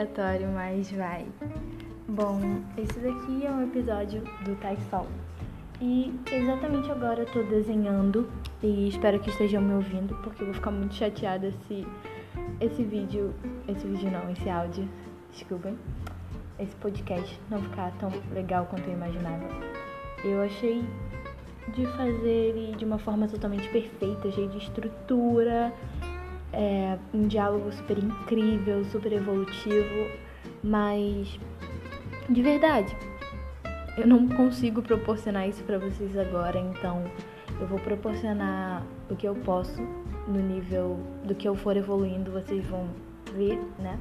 aleatório, mas vai. Bom, esse daqui é um episódio do Tai Sol. E exatamente agora eu tô desenhando e espero que estejam me ouvindo, porque eu vou ficar muito chateada se esse vídeo, esse vídeo não, esse áudio, desculpem, esse podcast não ficar tão legal quanto eu imaginava. Eu achei de fazer ele de uma forma totalmente perfeita, cheio de estrutura, é, um diálogo super incrível, super evolutivo, mas de verdade, eu não consigo proporcionar isso para vocês agora, então eu vou proporcionar o que eu posso no nível do que eu for evoluindo, vocês vão ver, né?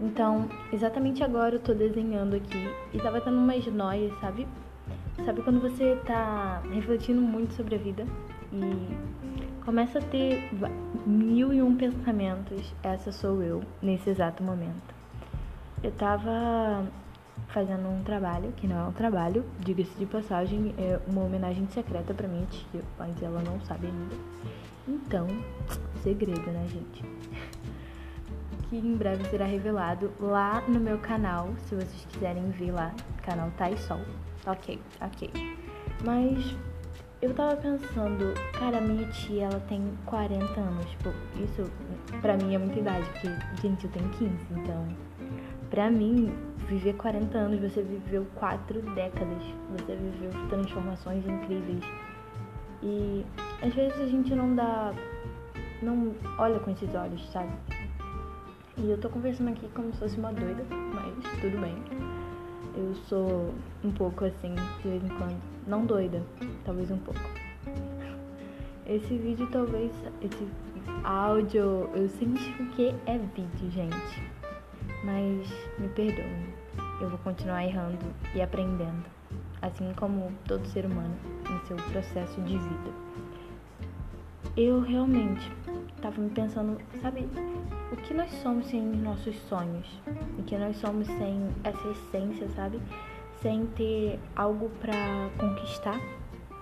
Então, exatamente agora eu tô desenhando aqui e tava tendo umas noias, sabe? Sabe quando você tá refletindo muito sobre a vida e começa a ter mil e um pensamentos? Essa sou eu nesse exato momento. Eu tava fazendo um trabalho, que não é um trabalho, diga-se de passagem, é uma homenagem secreta pra minha tia, mas ela não sabe ainda. Então, segredo, né, gente? que em breve será revelado lá no meu canal, se vocês quiserem ver lá, canal Tai Sol. Ok, ok. Mas eu tava pensando, cara, minha tia, ela tem 40 anos. Tipo, isso pra mim é muita idade, porque, gente, eu tenho 15, então. Pra mim, viver 40 anos, você viveu quatro décadas. Você viveu transformações incríveis. E às vezes a gente não dá. não olha com esses olhos, sabe? E eu tô conversando aqui como se fosse uma doida, mas tudo bem. Eu sou um pouco assim, de vez em quando. Não doida, talvez um pouco. Esse vídeo talvez. Esse áudio. Eu senti que é vídeo, gente. Mas me perdoem. Eu vou continuar errando e aprendendo. Assim como todo ser humano em seu processo de vida. Eu realmente tava me pensando, sabe, o que nós somos sem nossos sonhos? O que nós somos sem essa essência, sabe? Sem ter algo para conquistar?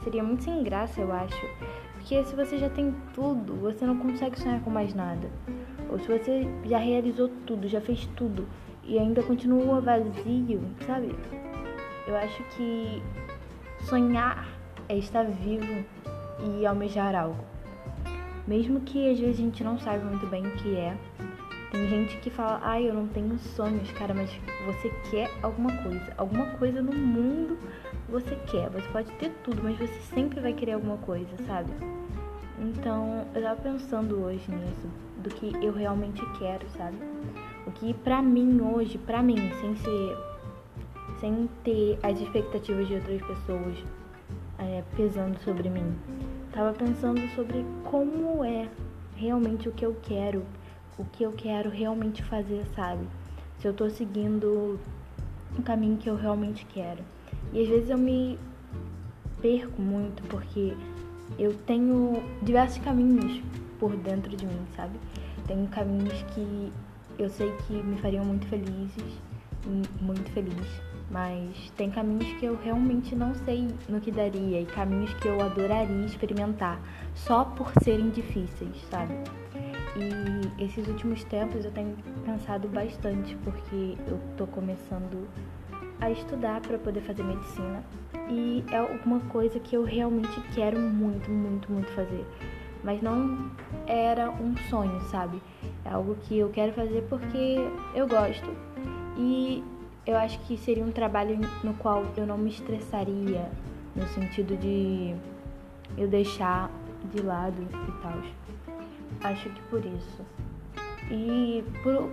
Seria muito sem graça, eu acho. Porque se você já tem tudo, você não consegue sonhar com mais nada. Ou se você já realizou tudo, já fez tudo e ainda continua vazio, sabe? Eu acho que sonhar é estar vivo e almejar algo. Mesmo que às vezes a gente não saiba muito bem o que é. Tem gente que fala, ai, eu não tenho sonhos, cara, mas você quer alguma coisa. Alguma coisa no mundo você quer. Você pode ter tudo, mas você sempre vai querer alguma coisa, sabe? Então, eu tava pensando hoje nisso, do que eu realmente quero, sabe? O que pra mim hoje, pra mim, sem ser. sem ter as expectativas de outras pessoas é, pesando sobre mim Tava pensando sobre como é realmente o que eu quero, o que eu quero realmente fazer, sabe? Se eu tô seguindo o caminho que eu realmente quero. E às vezes eu me perco muito porque eu tenho diversos caminhos por dentro de mim, sabe? Tenho caminhos que eu sei que me fariam muito felizes, muito feliz mas tem caminhos que eu realmente não sei no que daria e caminhos que eu adoraria experimentar só por serem difíceis, sabe? E esses últimos tempos eu tenho pensado bastante porque eu tô começando a estudar para poder fazer medicina e é alguma coisa que eu realmente quero muito, muito, muito fazer. Mas não era um sonho, sabe? É algo que eu quero fazer porque eu gosto. E eu acho que seria um trabalho no qual eu não me estressaria, no sentido de eu deixar de lado e tal. Acho que por isso. E por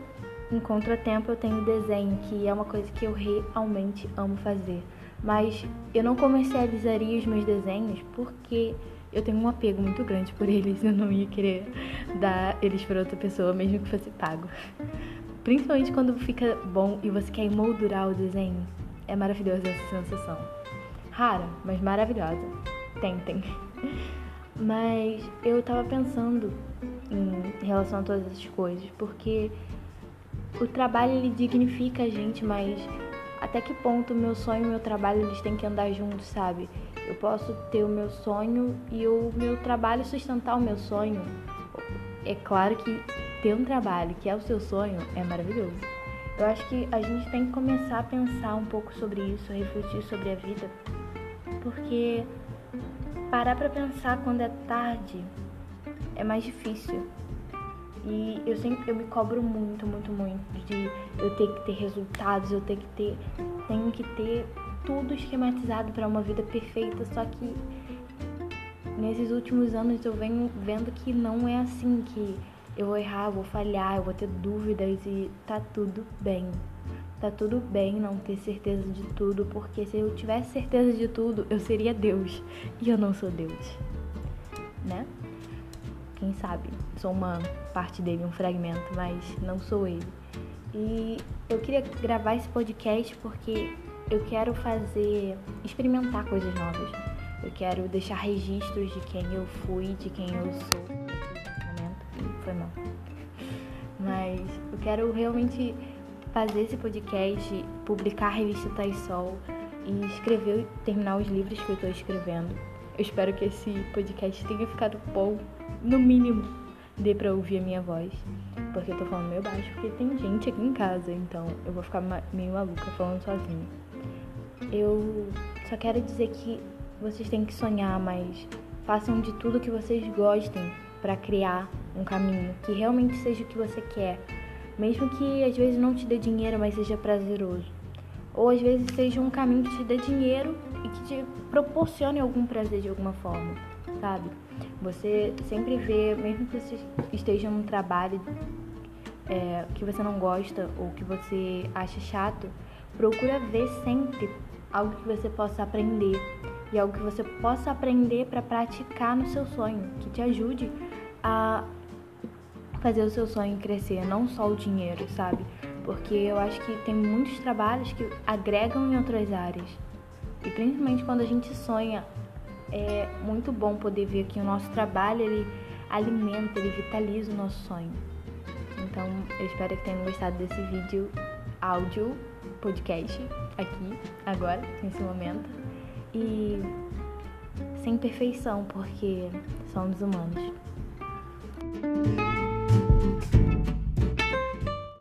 em contratempo eu tenho desenho, que é uma coisa que eu realmente amo fazer. Mas eu não comercializaria os meus desenhos porque eu tenho um apego muito grande por eles. Eu não ia querer dar eles para outra pessoa, mesmo que fosse pago. Principalmente quando fica bom e você quer emoldurar o desenho. É maravilhosa essa sensação. Rara, mas maravilhosa. Tentem. Mas eu tava pensando em relação a todas essas coisas, porque o trabalho ele dignifica a gente, mas até que ponto o meu sonho e o meu trabalho eles têm que andar juntos, sabe? Eu posso ter o meu sonho e o meu trabalho sustentar o meu sonho. É claro que ter um trabalho que é o seu sonho é maravilhoso. Eu acho que a gente tem que começar a pensar um pouco sobre isso, refletir sobre a vida, porque parar para pensar quando é tarde é mais difícil. E eu sempre eu me cobro muito, muito, muito de eu ter que ter resultados, eu ter que ter tenho que ter tudo esquematizado para uma vida perfeita, só que nesses últimos anos eu venho vendo que não é assim que eu vou errar, eu vou falhar, eu vou ter dúvidas e tá tudo bem. Tá tudo bem não ter certeza de tudo, porque se eu tivesse certeza de tudo, eu seria Deus. E eu não sou Deus. Né? Quem sabe? Sou uma parte dele, um fragmento, mas não sou ele. E eu queria gravar esse podcast porque eu quero fazer, experimentar coisas novas. Eu quero deixar registros de quem eu fui, de quem eu sou foi mal. Mas eu quero realmente fazer esse podcast, publicar a revista Taisol e escrever, terminar os livros que eu estou escrevendo. Eu espero que esse podcast tenha ficado bom, no mínimo, dê pra ouvir a minha voz. Porque eu tô falando meio baixo, porque tem gente aqui em casa, então eu vou ficar meio maluca falando sozinha. Eu só quero dizer que vocês têm que sonhar, mas façam de tudo que vocês gostem para criar um caminho que realmente seja o que você quer, mesmo que às vezes não te dê dinheiro, mas seja prazeroso. Ou às vezes seja um caminho que te dê dinheiro que te proporcione algum prazer de alguma forma, sabe? Você sempre vê, mesmo que você esteja num trabalho é, que você não gosta ou que você acha chato, procura ver sempre algo que você possa aprender e algo que você possa aprender para praticar no seu sonho, que te ajude a fazer o seu sonho crescer, não só o dinheiro, sabe? Porque eu acho que tem muitos trabalhos que agregam em outras áreas. E principalmente quando a gente sonha, é muito bom poder ver que o nosso trabalho ele alimenta, ele vitaliza o nosso sonho. Então, eu espero que tenham gostado desse vídeo áudio, podcast, aqui, agora, nesse momento. E sem perfeição, porque somos humanos.